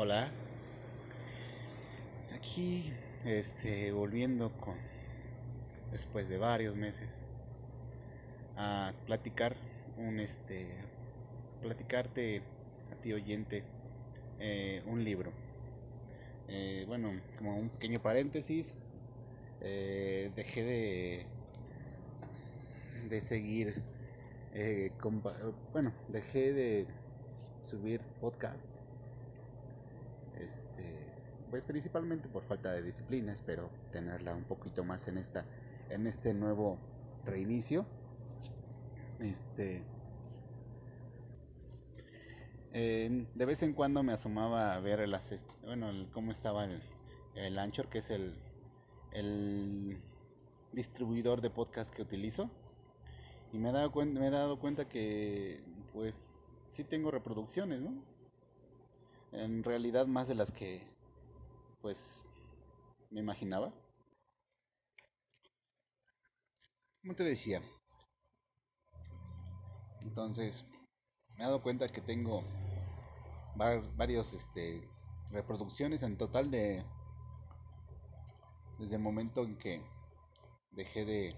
Hola, aquí este, volviendo con, después de varios meses, a platicar un este, platicarte a ti oyente eh, un libro. Eh, bueno, como un pequeño paréntesis, eh, dejé de, de seguir, bueno, dejé de subir podcast este, pues principalmente por falta de disciplina, espero tenerla un poquito más en esta en este nuevo reinicio. Este de vez en cuando me asomaba a ver las bueno, cómo estaba el, el Anchor, que es el, el distribuidor de podcast que utilizo. Y me he dado cuenta, me he dado cuenta que pues sí tengo reproducciones, ¿no? En realidad más de las que pues me imaginaba. Como te decía, entonces me he dado cuenta que tengo varios este, reproducciones en total de desde el momento en que dejé de,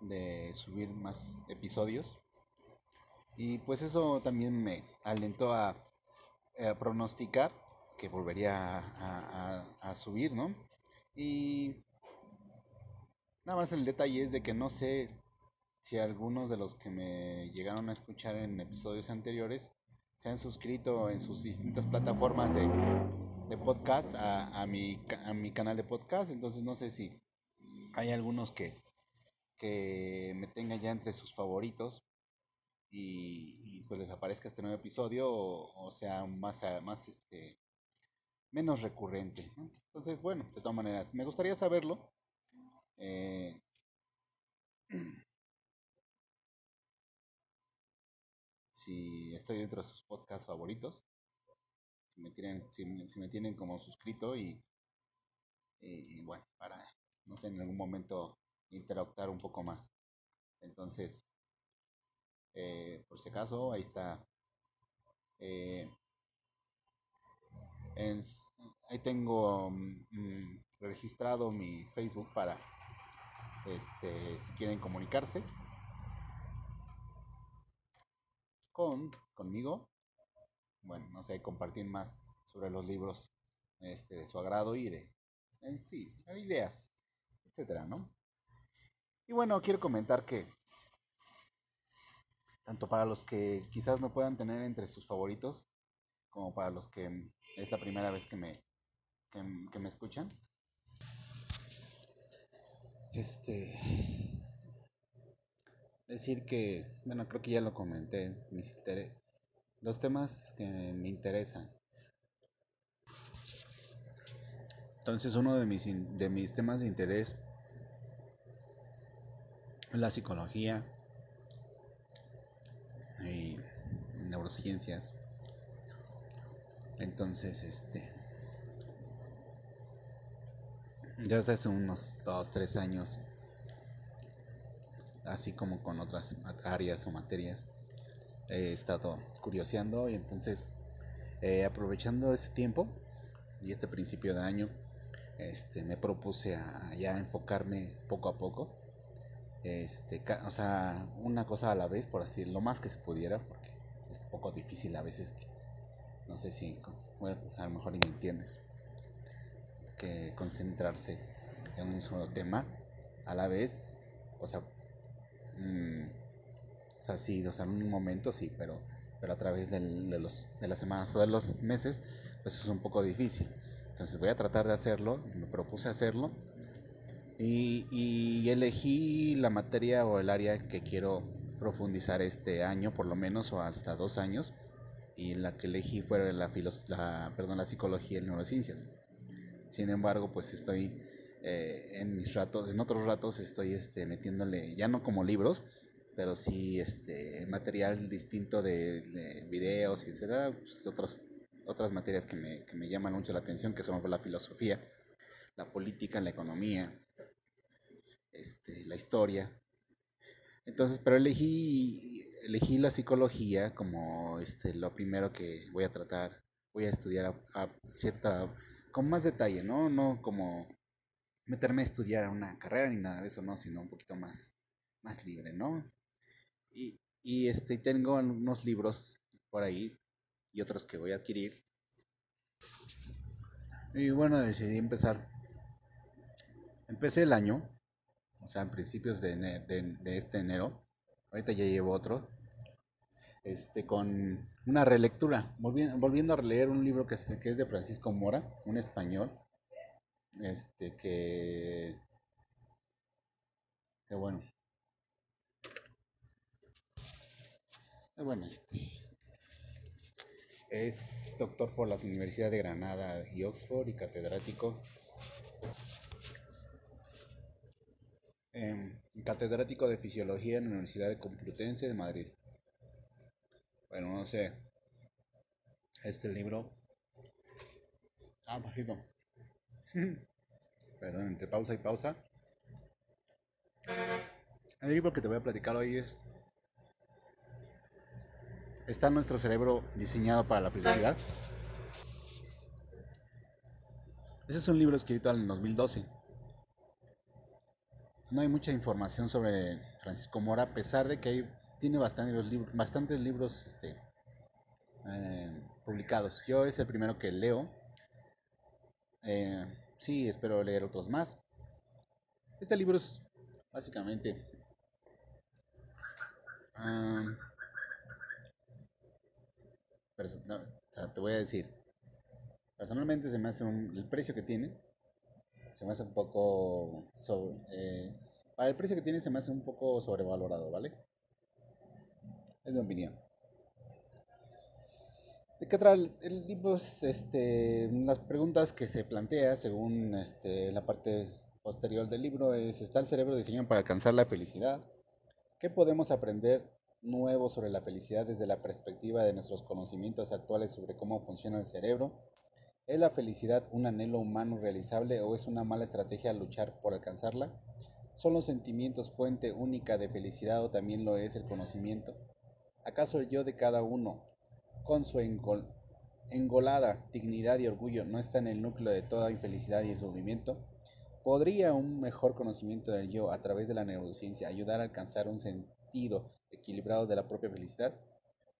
de subir más episodios y pues eso también me alentó a eh, pronosticar que volvería a, subir, ¿no? Y nada más el detalle es de que no sé si algunos de los que me llegaron a escuchar en episodios anteriores se han suscrito en sus distintas plataformas de, podcast a, a, mi, a mi canal de podcast. Entonces no sé si hay algunos que, que me tengan ya entre sus favoritos y, pues les aparezca este nuevo episodio o, sea más, más este menos recurrente. Entonces, bueno, de todas maneras, me gustaría saberlo. Eh, si estoy dentro de sus podcasts favoritos, si me tienen, si, me tienen como suscrito y, y, bueno, para, no sé, en algún momento interactuar un poco más. Entonces, eh, por si acaso, ahí está. Eh, ahí tengo mm, registrado mi Facebook para este, si quieren comunicarse con conmigo. Bueno, no sé, compartir más sobre los libros este, de su agrado y de en sí, ideas, etcétera, ¿no? Y bueno, quiero comentar que tanto para los que quizás no puedan tener entre sus favoritos, como para los que es la primera vez que me, que, me escuchan. Este. Decir que, bueno, creo que ya lo comenté, mis los temas que me interesan. Entonces, uno de mis, de mis temas de interés es la psicología, y neurociencias. Entonces, este, ya desde hace unos 2, 3 años, así como con otras áreas o materias, he estado curioseando y entonces, eh, aprovechando este tiempo y este principio de año, este, me propuse a ya enfocarme poco a poco este, o sea, una cosa a la vez, por así, lo más que se pudiera, porque es un poco difícil a veces que, no sé si, a lo mejor me entiendes, que concentrarse en un solo tema a la vez, o sea, mm, o sea, sí, o en un momento sí, pero, pero a través de, los, de las semanas o de los meses, pues es un poco difícil. Entonces voy a tratar de hacerlo, me propuse hacerlo y, elegí la materia o el área que quiero profundizar este año, por lo menos, o hasta dos años. Y la que elegí fue la, la, perdón, la psicología y neurociencias. Sin embargo, pues estoy eh, en mis ratos, en otros ratos estoy este, metiéndole, ya no como libros, pero sí este, material distinto de, videos, etcétera, pues otros, otras materias que me, que me llaman mucho la atención, que son la filosofía, la política, la economía, este, la historia. Entonces, pero elegí, elegí la psicología como este, lo primero que voy a tratar voy a estudiar a, cierta, con más detalle, ¿no? No como meterme a estudiar una carrera ni nada de eso, no, sino un poquito más, más libre, ¿no? Y, y este, tengo unos libros por ahí y otros que voy a adquirir. Y bueno, decidí empezar. Empecé el año, o sea, en principios de, de este enero. Ahorita ya llevo otro este, con una relectura, volviendo, a releer un libro que es, que es de Francisco Mora, un español, este, que, que bueno, bueno, este, es doctor por las universidades de Granada y Oxford y catedrático em, catedrático de Fisiología en la Universidad de Complutense de Madrid. Bueno, no sé. Este libro. Ah, bajito. Perdón, entre pausa y pausa. El libro que te voy a platicar hoy es. ¿Está nuestro cerebro diseñado para la felicidad? Ese es un libro escrito en el 2012. No hay mucha información sobre Francisco Mora, a pesar de que hay tiene bastantes libros, bastantes libros este, eh, publicados. Yo es el primero que leo. Eh, sí, espero leer otros más. Este libro es básicamente... te voy a decir, personalmente se me hace un, el precio que tiene, se me hace un poco sobre, eh, para el precio que tiene se me hace un poco sobrevalorado, ¿vale? Es mi opinión. ¿De qué trae el libro? este, las preguntas que se plantea según este, la parte posterior del libro es, ¿está el cerebro diseñado para alcanzar la felicidad? ¿Qué podemos aprender nuevo sobre la felicidad desde la perspectiva de nuestros conocimientos actuales sobre cómo funciona el cerebro? ¿Es la felicidad un anhelo humano realizable o es una mala estrategia luchar por alcanzarla? ¿Son los sentimientos fuente única de felicidad o también lo es el conocimiento? ¿Acaso el yo de cada uno, con su engolada dignidad y orgullo, no está en el núcleo de toda infelicidad y sufrimiento? ¿Podría un mejor conocimiento del yo a través de la neurociencia ayudar a alcanzar un sentido equilibrado de la propia felicidad?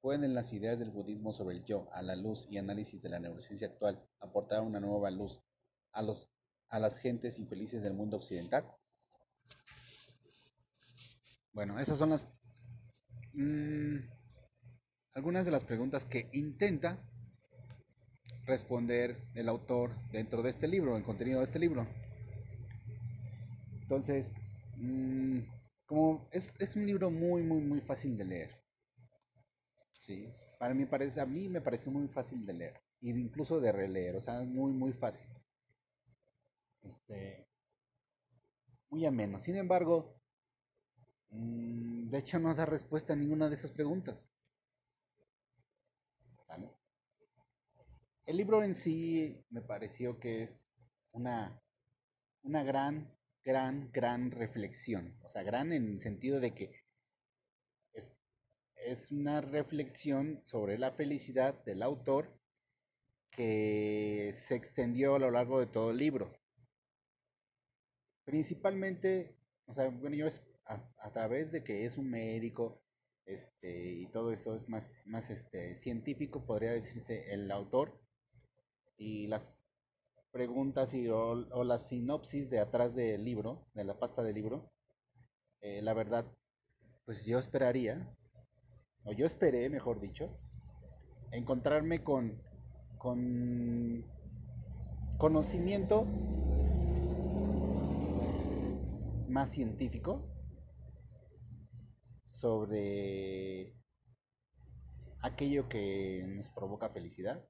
¿Pueden las ideas del budismo sobre el yo, a la luz y análisis de la neurociencia actual, aportar una nueva luz a, los, a las gentes infelices del mundo occidental? Bueno, esas son las... Mm, algunas de las preguntas que intenta responder el autor dentro de este libro, el contenido de este libro. Entonces, mm, como es, es, un libro muy, muy, muy fácil de leer. Sí, para mí parece, a mí me parece muy fácil de leer. Y incluso de releer, o sea, muy, muy fácil. Este, muy ameno. Sin embargo, mm, de hecho no da respuesta a ninguna de esas preguntas. El libro en sí me pareció que es una, una gran, gran, gran reflexión. O sea, gran en el sentido de que es una reflexión sobre la felicidad del autor que se extendió a lo largo de todo el libro. Principalmente, o sea, bueno, yo a través de que es un médico, este, y todo eso es más, más este, científico, podría decirse el autor, y las preguntas y, o, o la sinopsis de atrás del libro, de la pasta del libro, eh, la verdad, pues yo esperaría, o yo esperé, mejor dicho, encontrarme con, con conocimiento más científico sobre aquello que nos provoca felicidad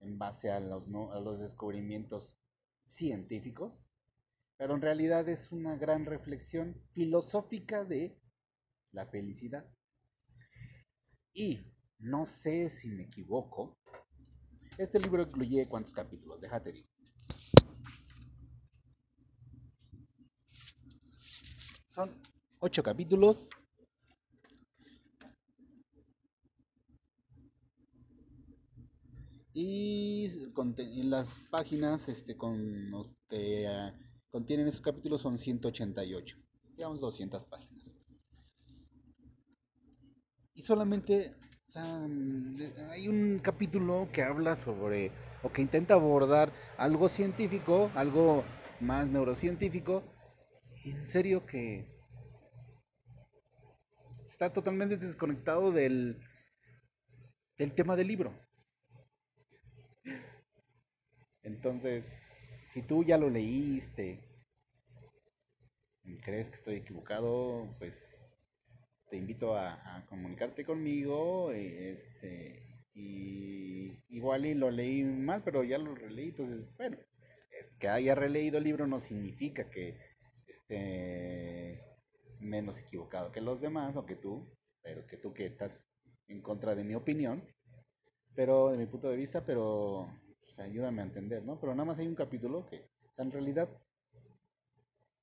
en base a los, a los descubrimientos científicos, pero en realidad es una gran reflexión filosófica de la felicidad. Y no sé si me equivoco, este libro incluye cuántos capítulos, déjate digo. Son ocho capítulos. Y las páginas este, con uh, contienen esos capítulos son 188. Digamos 200 páginas. Solamente hay un capítulo que habla sobre, o que intenta abordar algo científico, algo más neurocientífico. en serio que está totalmente desconectado del, del tema del libro. Entonces, si tú ya lo leíste y crees que estoy equivocado, pues te invito a, comunicarte conmigo. Este, y igual y lo leí mal, pero ya lo releí. Entonces, bueno, que haya releído el libro no significa que esté menos equivocado que los demás o que tú, pero que tú que estás en contra de mi opinión, pero de mi punto de vista, pero pues, ayúdame a entender, ¿no? Pero nada más hay un capítulo que, o sea, en realidad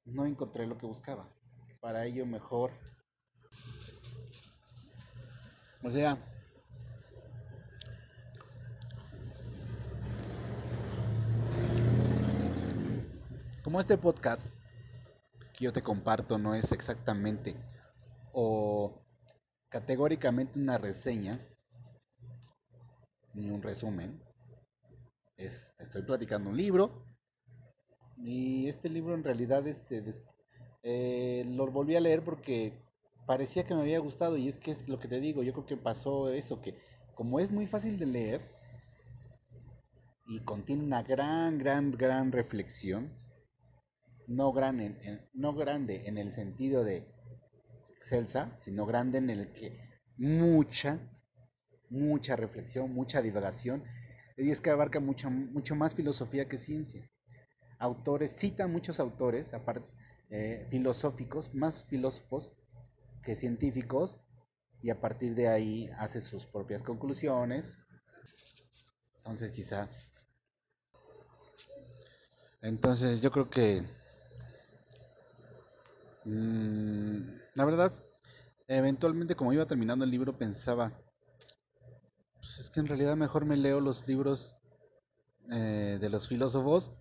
no encontré lo que buscaba. Para ello mejor o sea, como este podcast que yo te comparto no es exactamente o categóricamente una reseña ni un resumen, es, estoy platicando un libro y este libro en realidad este, eh, lo volví a leer porque parecía que me había gustado y es que es lo que te digo, yo creo que pasó eso, que como es muy fácil de leer y contiene una gran, gran, gran reflexión, no, gran no grande en el sentido de excelsa, sino grande en el que mucha, mucha reflexión, mucha divagación, y es que abarca mucho, mucho más filosofía que ciencia. Autores, cita muchos autores, aparte, eh, filosóficos, más filósofos que científicos y a partir de ahí hace sus propias conclusiones. Entonces quizá... Entonces yo creo que... Mmm, la verdad, eventualmente como iba terminando el libro pensaba, pues es que en realidad mejor me leo los libros eh, de los filósofos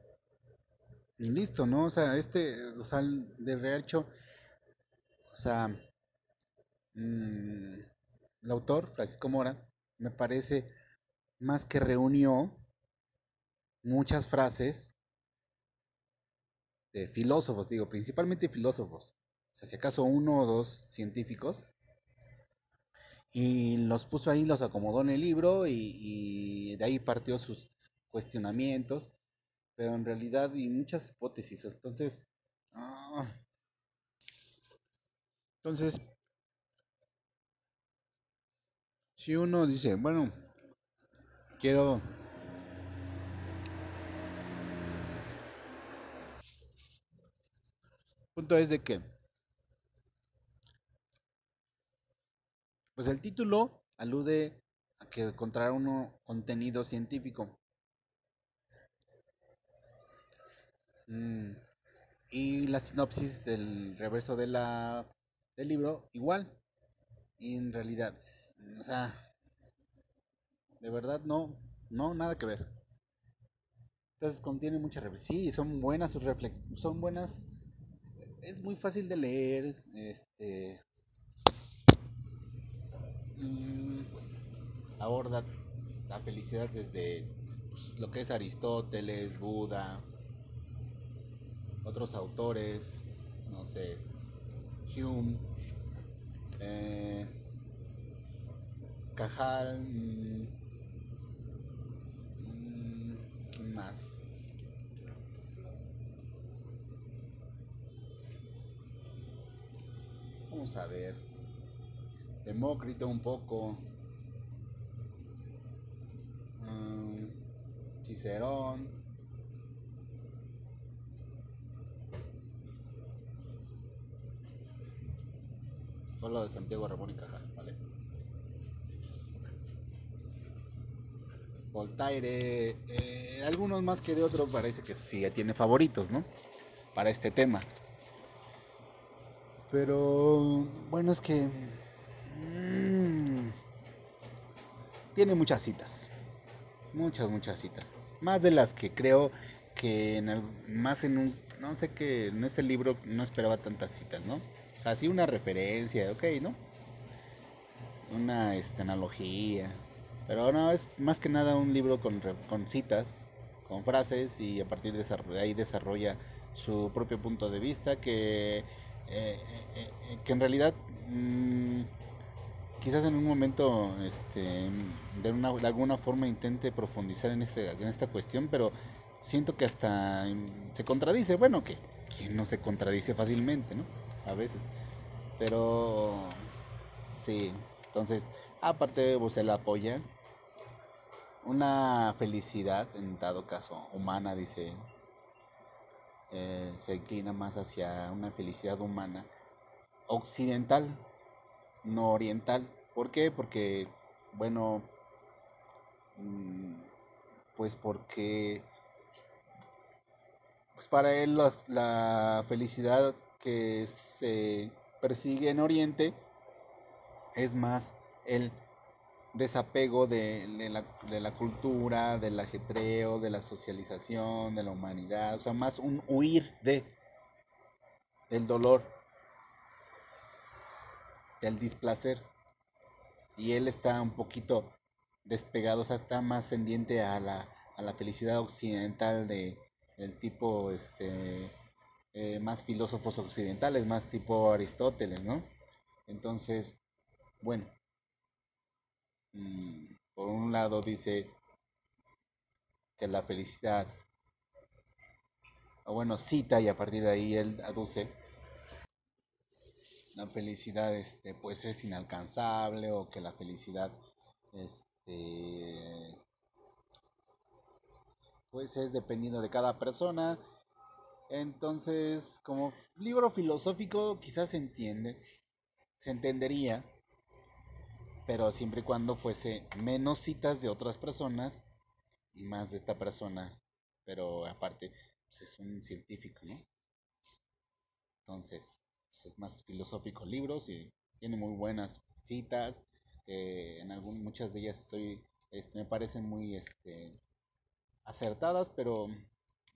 y listo, ¿no? O sea, este, o sea, de hecho, o sea, Mm, el autor, Francisco Mora, me parece más que reunió muchas frases de filósofos, digo, principalmente filósofos, o sea, si acaso uno o dos científicos, y los puso ahí, los acomodó en el libro y, de ahí partió sus cuestionamientos, pero en realidad y muchas hipótesis, entonces, ah, entonces si uno dice, bueno, quiero punto es de que pues el título alude a que encontrar uno contenido científico. Mm, y la sinopsis del reverso de la, del libro igual. En realidad, o sea, de verdad no, no, nada que ver. Entonces contiene mucha reflexión. Sí, son buenas sus reflexiones, son buenas. Es muy fácil de leer, este, mm, pues aborda la felicidad desde pues, lo que es Aristóteles, Buda, otros autores, no sé, Hume, eh, Cajal, mmm, ¿quién más? Vamos a ver. Demócrito un poco. Um. Solo de Santiago Ramón y Cajal, ¿vale? Voltaire, eh, algunos más que de otros parece que sí ya tiene favoritos, ¿no? Para este tema. Pero bueno, es que mmm, tiene muchas citas. muchas, muchas citas. Más de las que creo que en el, más en un, no sé que en este libro no esperaba tantas citas, ¿no? O sea, sí una referencia, ok, ¿no? Una este, analogía. Pero no, es más que nada un libro con, con citas, con frases y a partir de ahí desarrolla su propio punto de vista que, eh, eh, eh, que en realidad mmm, quizás en un momento este, de, una, de alguna forma intente profundizar en, este, en esta cuestión, pero siento que hasta se contradice. Bueno, que, no se contradice fácilmente, ¿no? A veces. Pero sí, entonces, aparte, pues él apoya una felicidad, en dado caso humana, dice, eh, se inclina más hacia una felicidad humana occidental, no oriental. ¿Por qué? Porque, bueno, mm, pues porque pues para él la, felicidad que se persigue en Oriente es más el desapego de, la, de, la, cultura, del ajetreo, de la socialización, de la humanidad, o sea, más un huir de del dolor, del displacer. Y él está un poquito despegado, o sea, está más tendiente a la, a la felicidad occidental de el tipo este eh, más filósofos occidentales, más tipo Aristóteles, ¿no? Entonces, bueno, mm, por un lado dice que la felicidad, o bueno, cita y a partir de ahí él aduce la felicidad este pues es inalcanzable o que la felicidad este pues es dependiendo de cada persona. Entonces como libro filosófico quizás se entiende se entendería pero siempre y cuando fuese menos citas de otras personas y más de esta persona. Pero aparte pues es un científico no entonces pues, es más filosófico libros y tiene muy buenas citas. en algún, muchas de ellas estoy, este, me parecen muy este, acertadas, pero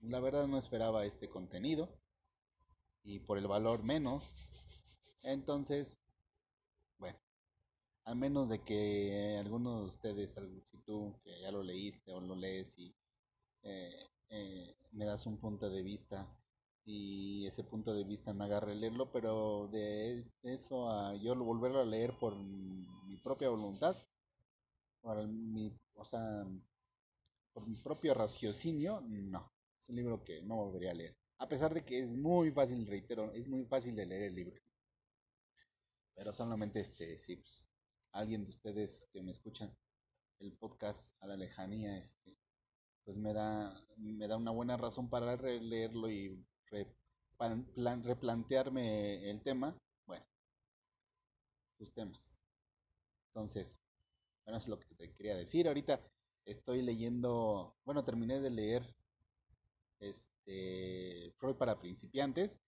la verdad no esperaba este contenido y por el valor menos. Entonces, bueno, a menos de que alguno de ustedes, si tú que ya lo leíste o lo lees y eh, eh, me das un punto de vista y ese punto de vista me agarre leerlo, pero de eso a yo volverlo a leer por mi propia voluntad, por mi, o sea, por mi propio raciocinio, no. Es un libro que no volvería a leer. A pesar de que es muy fácil, reitero, es muy fácil de leer el libro. Pero solamente este, si pues, alguien de ustedes que me escuchan el podcast a la lejanía, este, pues me da, me da una buena razón para leerlo y replantearme el tema, bueno, sus temas. Entonces, bueno, es lo que te quería decir. Ahorita estoy leyendo, bueno, terminé de leer este Freud para principiantes.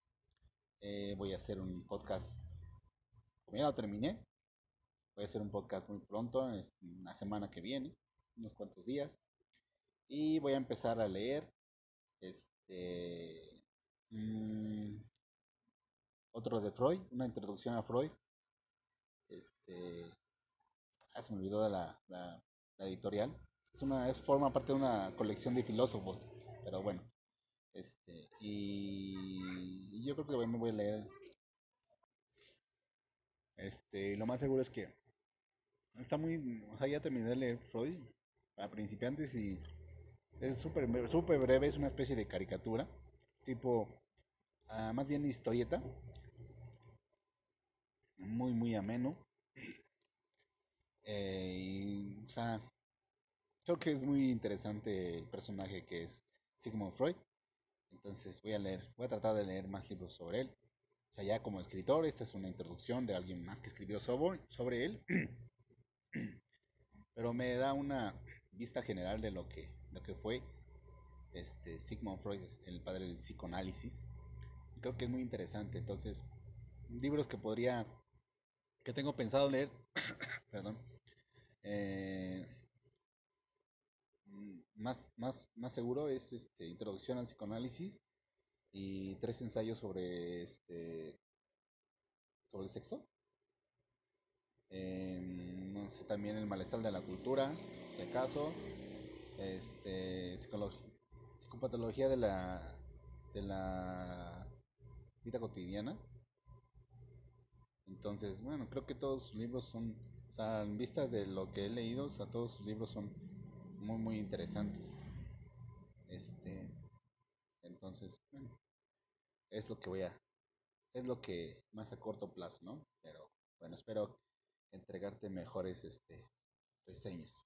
Eh, voy a hacer un podcast, como ya lo terminé, voy a hacer un podcast muy pronto, la semana que viene, unos cuantos días. Y voy a empezar a leer este Mm, otro de Freud, una introducción a Freud. Este, ah, se me olvidó de la, la, editorial. Es una, forma parte de una colección de filósofos, pero bueno. Este, y, yo creo que me voy a leer. Este, lo más seguro es que está muy, o sea, ya terminé de leer Freud a principiantes y es súper super breve, es una especie de caricatura, tipo más bien historieta. Muy, muy ameno. Eh, y, o sea, creo que es muy interesante el personaje que es Sigmund Freud. Entonces voy a leer, voy a tratar de leer más libros sobre él. O sea, ya como escritor, esta es una introducción de alguien más que escribió sobre, él. Pero me da una vista general de lo que, lo que fue este Sigmund Freud, el padre del psicoanálisis creo que es muy interesante. Entonces, libros que podría, que tengo pensado leer, perdón, eh, más, más, más seguro es este, Introducción al Psicoanálisis y tres ensayos sobre este sobre el sexo. Em, no sé, también el malestar de la cultura, si acaso. Este, psicopatología de la de la vida cotidiana. Entonces, bueno, creo que todos sus libros son, o sea, en vistas de lo que he leído, o sea, todos sus libros son muy, muy interesantes. Este, entonces, bueno, es lo que voy a, es lo que más a corto plazo, ¿no? Pero bueno, espero entregarte mejores, este, reseñas.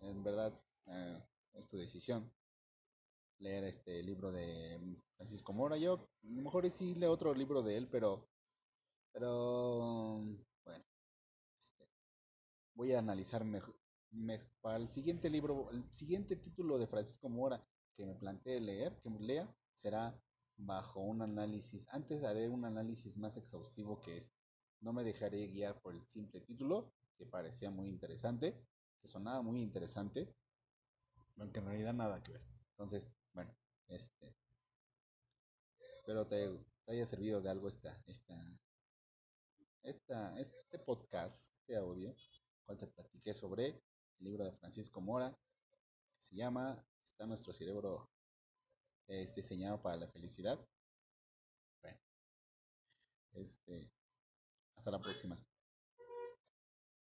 En verdad, eh, es tu decisión leer este libro de Francisco Mora. Yo, a lo mejor sí leo otro libro de él, pero, pero, bueno, este, voy a analizar mejor, para el siguiente libro, el siguiente título de Francisco Mora que me plantee leer, que lea, será bajo un análisis. Antes haré un análisis más exhaustivo que es. No me dejaré guiar por el simple título, que parecía muy interesante, que sonaba muy interesante, aunque en realidad nada que ver. Entonces, bueno, este, espero te, te haya servido de algo esta, esta, esta, este podcast, este audio, cual te platiqué sobre libro de Francisco Mora, se llama Está nuestro cerebro es diseñado para la felicidad. Bueno, este, hasta la próxima.